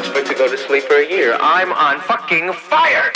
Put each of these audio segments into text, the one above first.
expect to go to sleep for a year. I'm on fucking fire!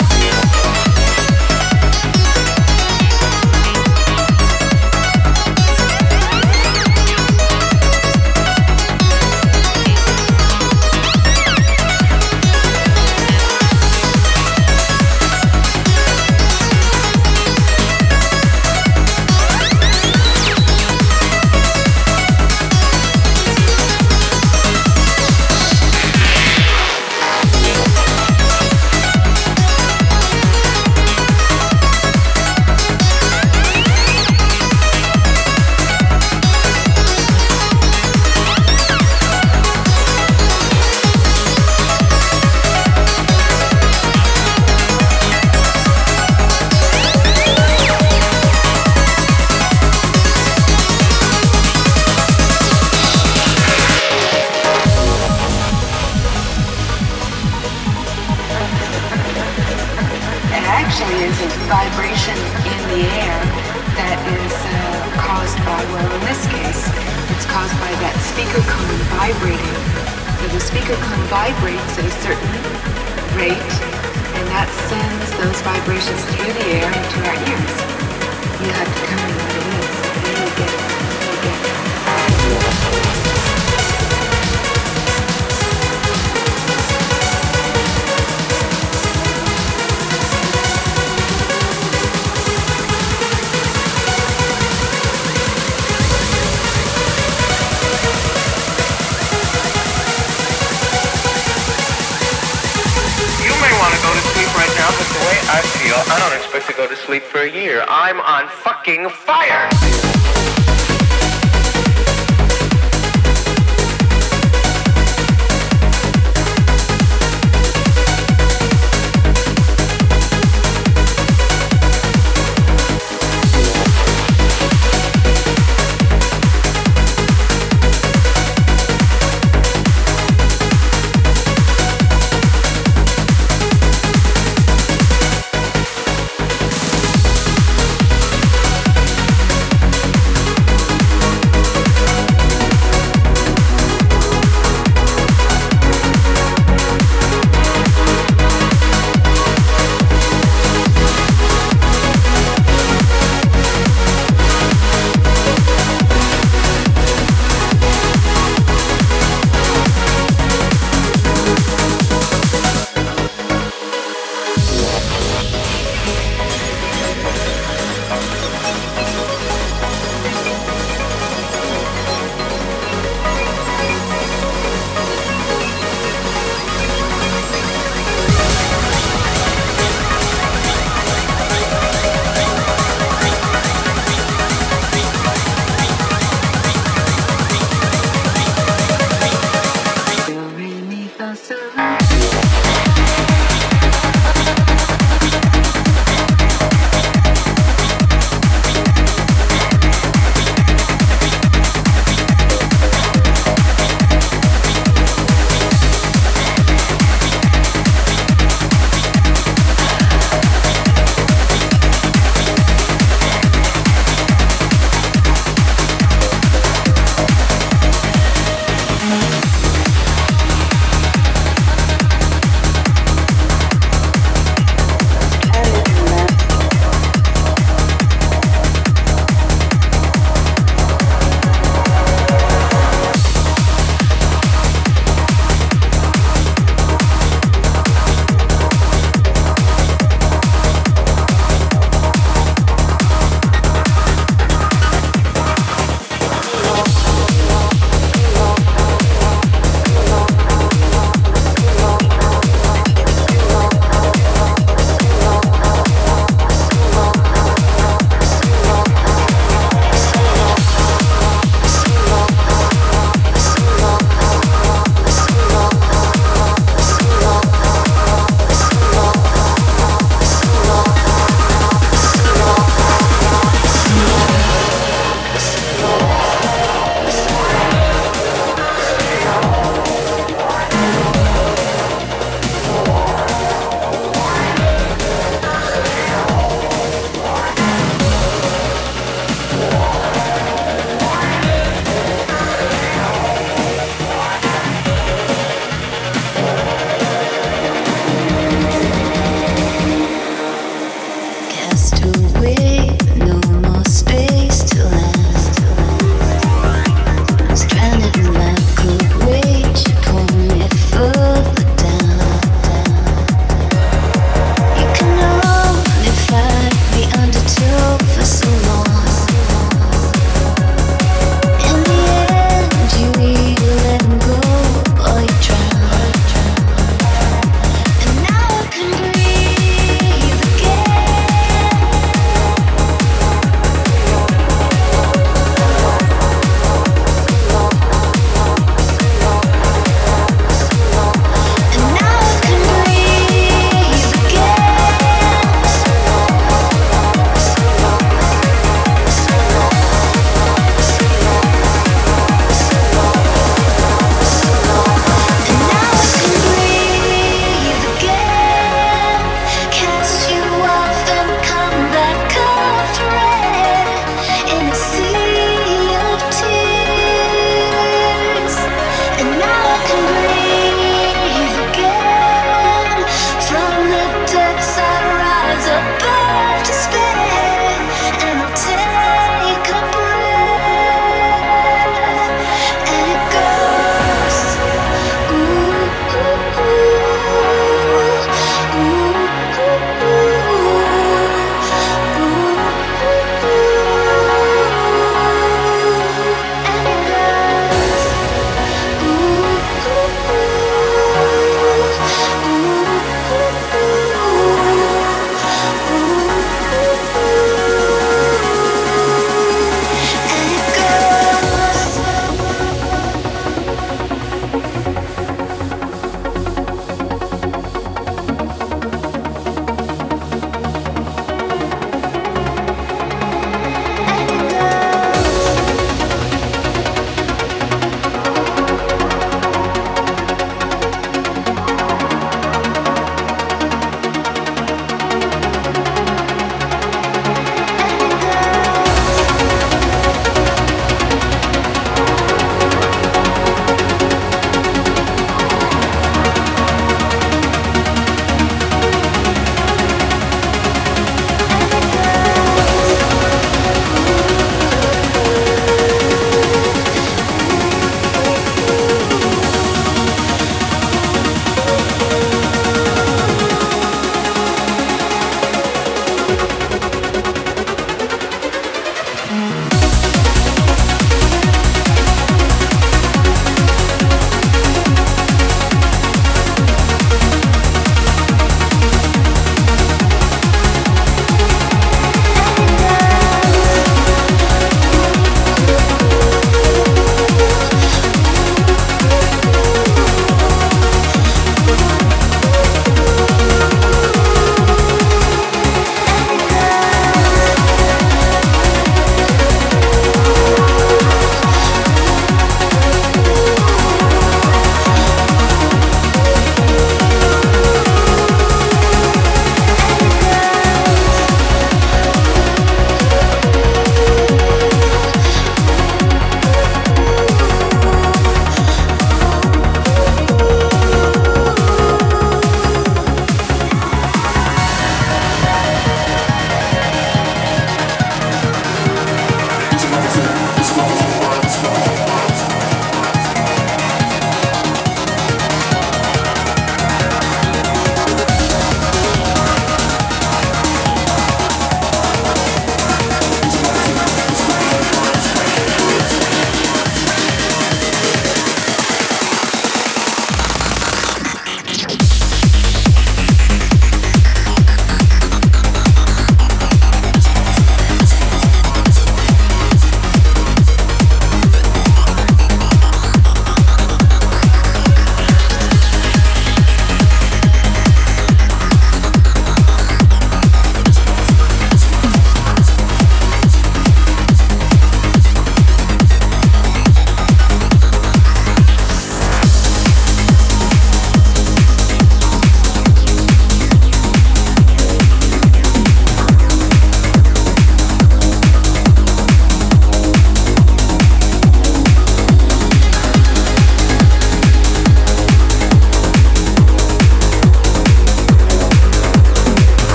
I'm on fucking fire!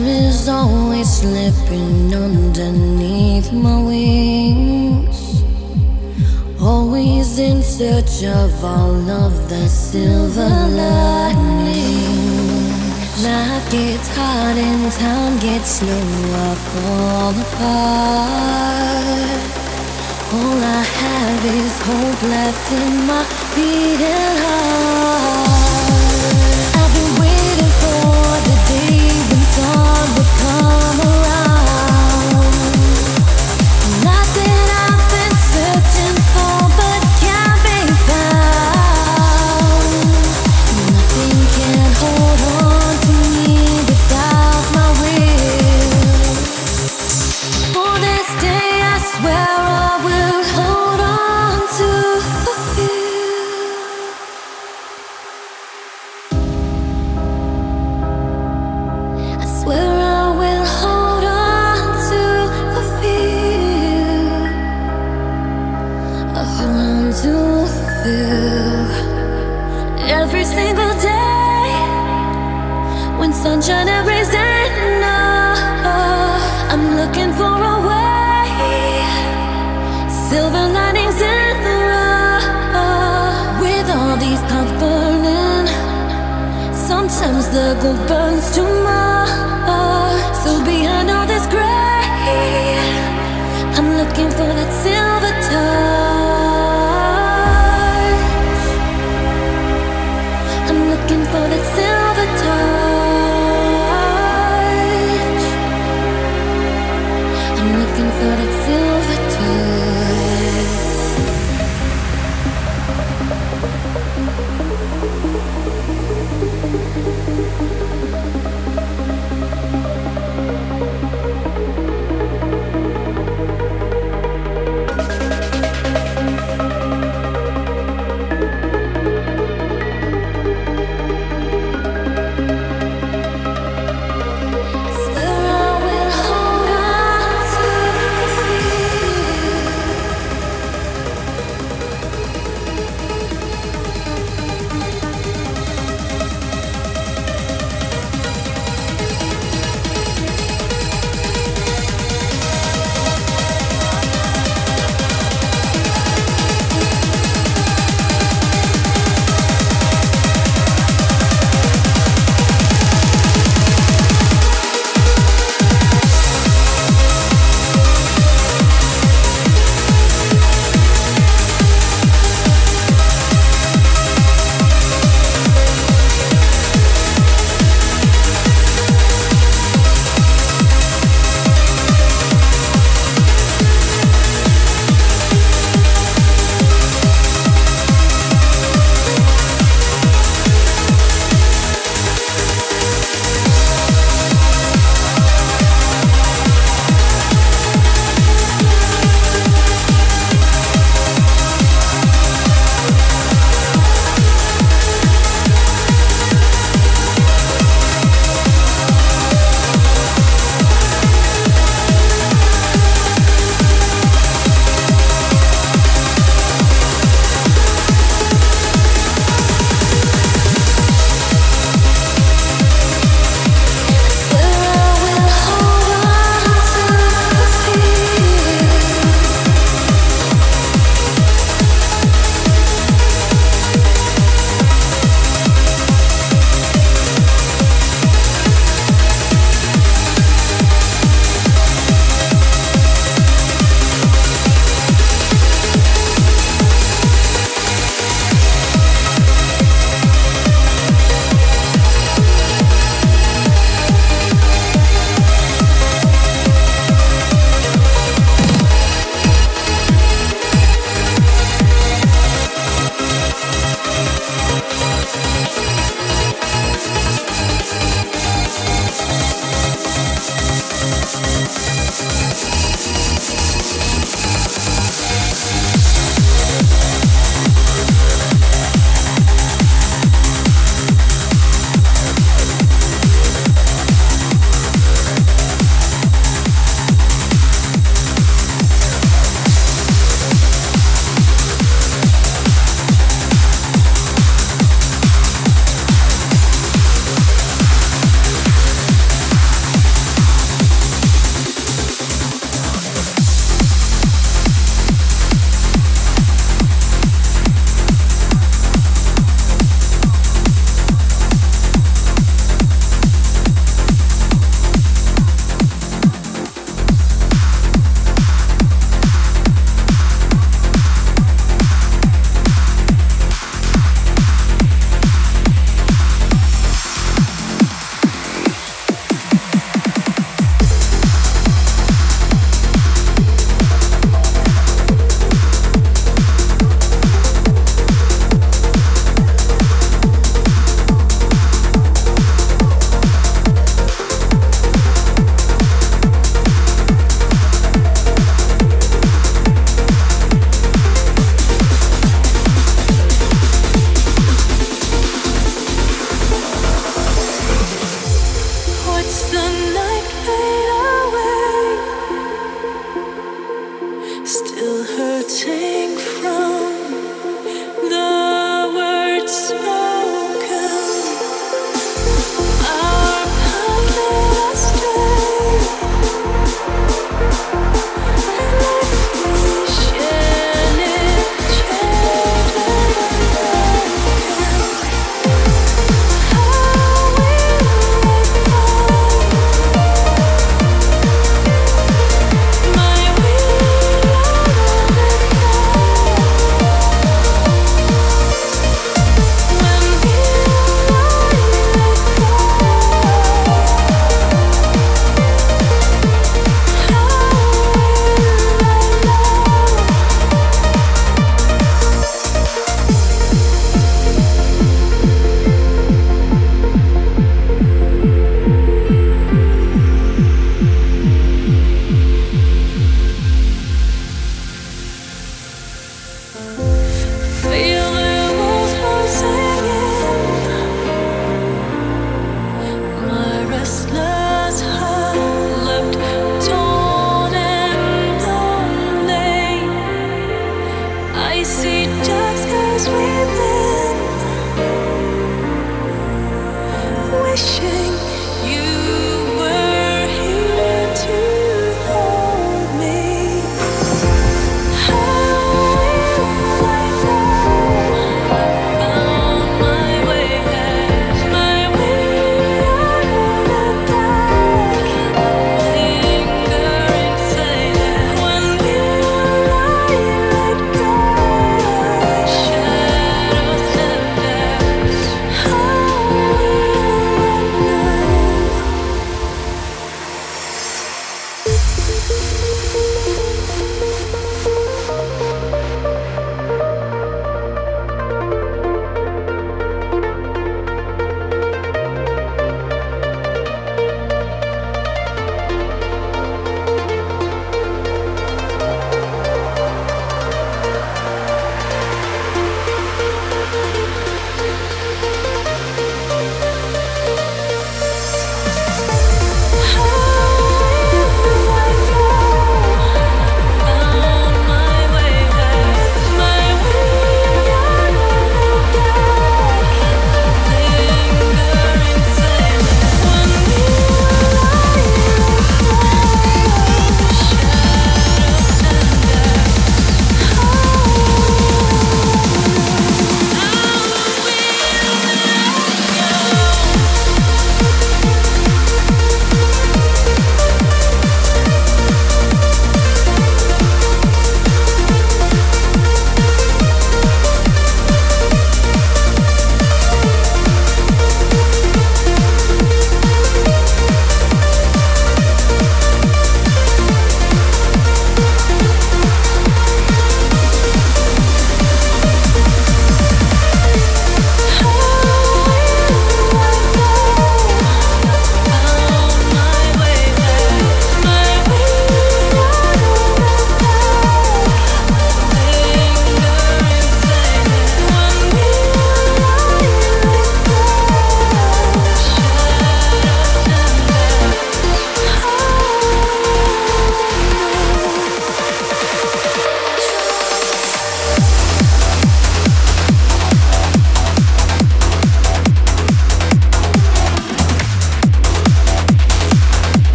Time is always slipping underneath my wings. Always in search of all of the silver linings. Life gets hard and time gets slow. I fall apart. All I have is hope left in my beating heart. around. Sometimes the